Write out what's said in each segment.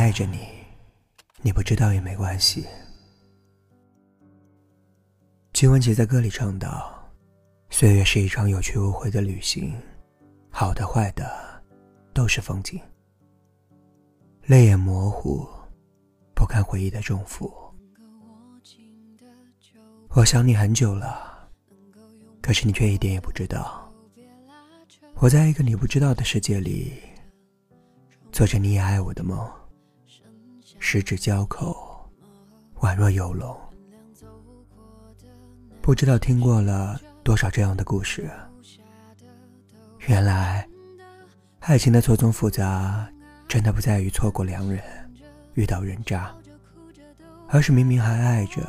爱着你，你不知道也没关系。金玟岐在歌里唱道：“岁月是一场有去无回的旅行，好的坏的都是风景。泪眼模糊，不堪回忆的重负。我想你很久了，可是你却一点也不知道。我在一个你不知道的世界里，做着你也爱我的梦。”十指交扣，宛若游龙。不知道听过了多少这样的故事。原来，爱情的错综复杂，真的不在于错过良人，遇到人渣，而是明明还爱着，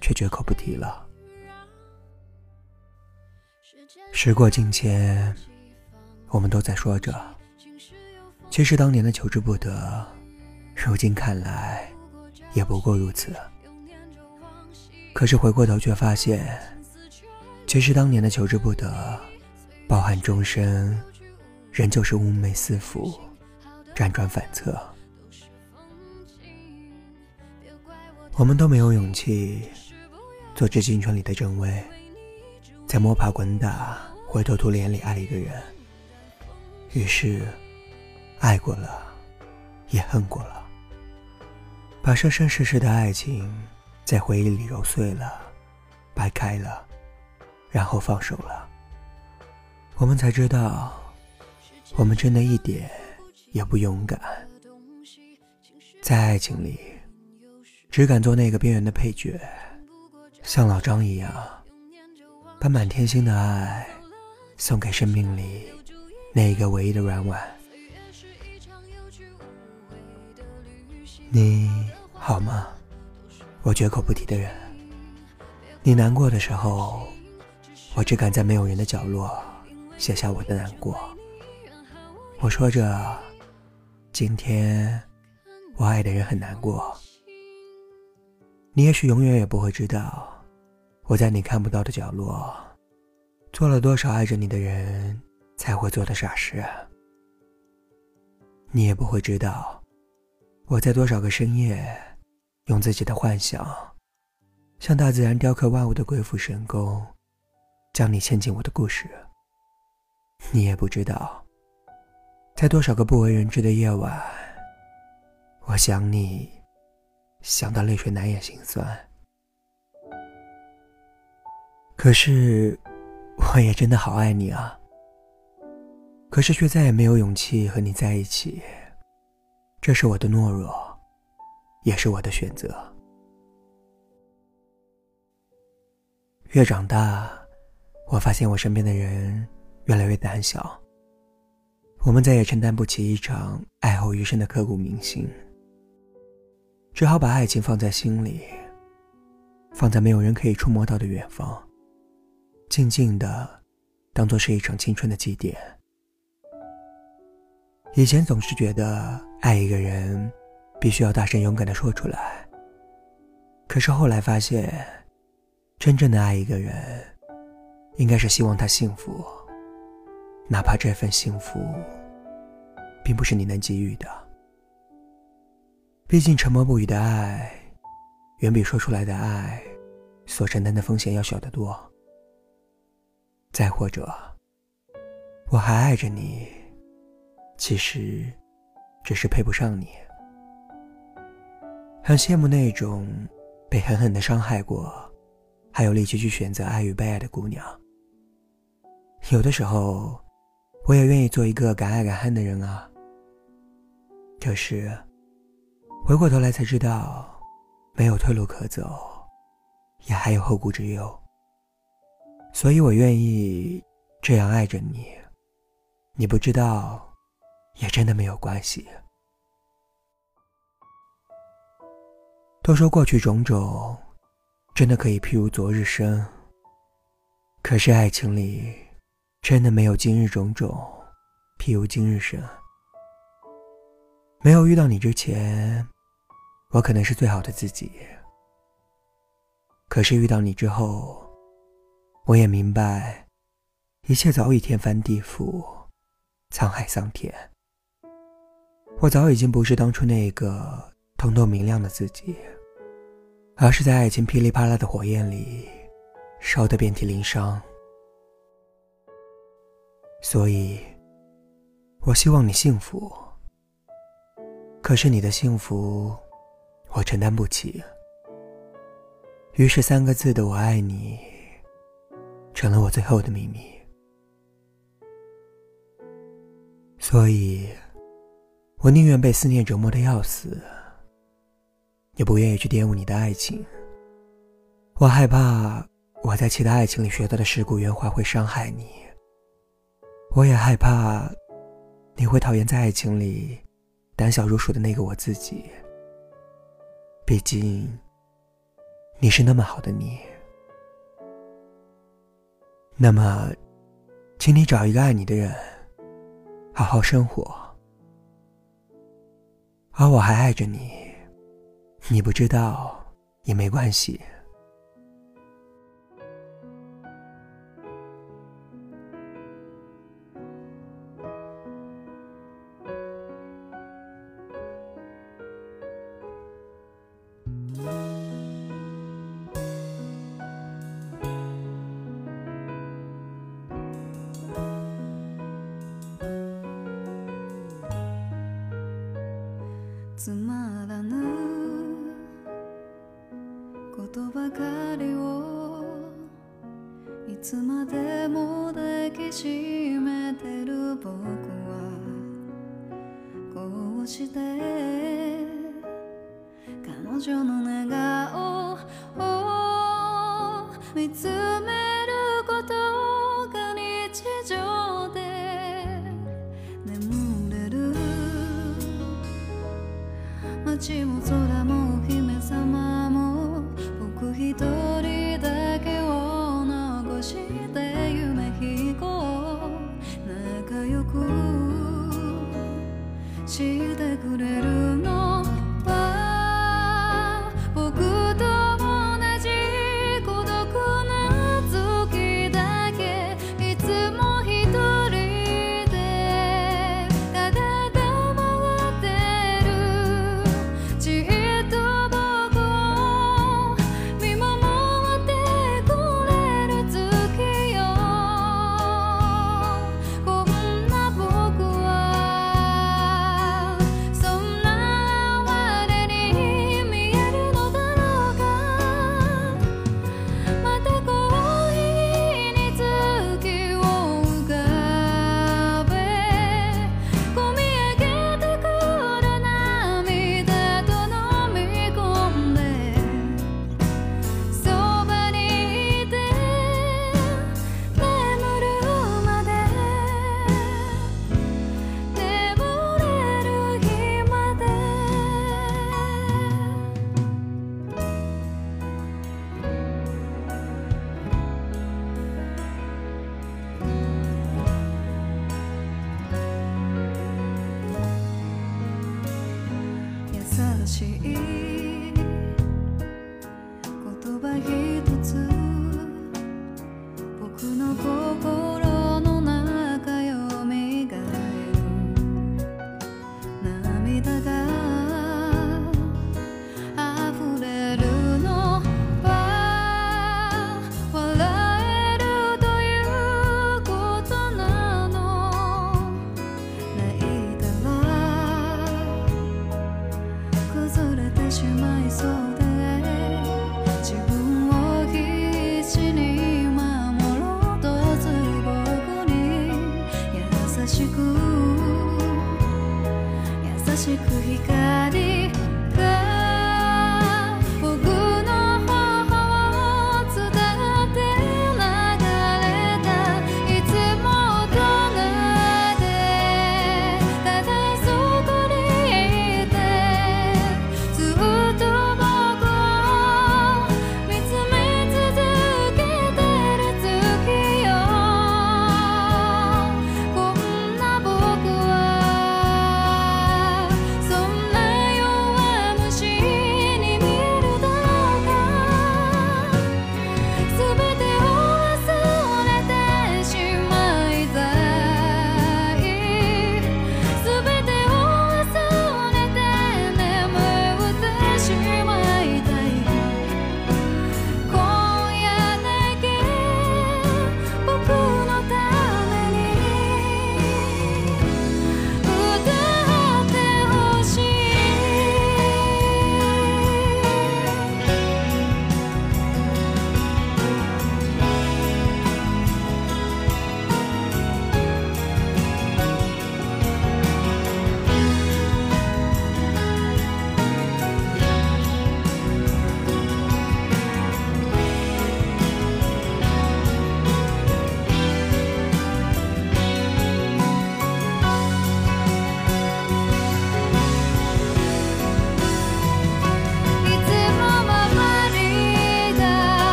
却绝口不提了。时过境迁，我们都在说着，其实当年的求之不得。如今看来，也不过如此。可是回过头却发现，其实当年的求之不得，抱憾终生，仍旧是寤寐思服，辗转反侧。我们都没有勇气做这青春里的正位，在摸爬滚打、灰头土脸里爱一个人。于是，爱过了，也恨过了。把生生世世的爱情在回忆里揉碎了，掰开了，然后放手了。我们才知道，我们真的一点也不勇敢。在爱情里，只敢做那个边缘的配角，像老张一样，把满天星的爱送给生命里那一个唯一的软碗。你好吗？我绝口不提的人。你难过的时候，我只敢在没有人的角落写下我的难过。我说着，今天我爱的人很难过。你也许永远也不会知道，我在你看不到的角落，做了多少爱着你的人才会做的傻事。你也不会知道。我在多少个深夜，用自己的幻想，像大自然雕刻万物的鬼斧神工，将你嵌进我的故事。你也不知道，在多少个不为人知的夜晚，我想你，想到泪水难掩心酸。可是，我也真的好爱你啊。可是却再也没有勇气和你在一起。这是我的懦弱，也是我的选择。越长大，我发现我身边的人越来越胆小。我们再也承担不起一场爱后余生的刻骨铭心，只好把爱情放在心里，放在没有人可以触摸到的远方，静静的，当做是一场青春的祭奠。以前总是觉得爱一个人，必须要大声勇敢的说出来。可是后来发现，真正的爱一个人，应该是希望他幸福，哪怕这份幸福，并不是你能给予的。毕竟沉默不语的爱，远比说出来的爱，所承担的风险要小得多。再或者，我还爱着你。其实，只是配不上你。很羡慕那种被狠狠的伤害过，还有力气去选择爱与被爱的姑娘。有的时候，我也愿意做一个敢爱敢恨的人啊。可是，回过头来才知道，没有退路可走，也还有后顾之忧。所以我愿意这样爱着你。你不知道。也真的没有关系。都说过去种种，真的可以譬如昨日生。可是爱情里，真的没有今日种种，譬如今日生。没有遇到你之前，我可能是最好的自己。可是遇到你之后，我也明白，一切早已天翻地覆，沧海桑田。我早已经不是当初那个通透明亮的自己，而是在爱情噼里啪啦的火焰里烧得遍体鳞伤。所以，我希望你幸福。可是你的幸福，我承担不起。于是，三个字的“我爱你”成了我最后的秘密。所以，我宁愿被思念折磨的要死，也不愿意去玷污你的爱情。我害怕我在其他爱情里学到的世故圆滑会伤害你，我也害怕你会讨厌在爱情里胆小如鼠的那个我自己。毕竟。你是那么好的你，那么，请你找一个爱你的人，好好生活。而我还爱着你，你不知道也没关系。つまらぬことばかりをいつまでも抱きしめてる僕はこうして彼女の寝顔を見つめ街も空もお姫様も僕一人だけを残して夢飛行仲良くしてくれる所有。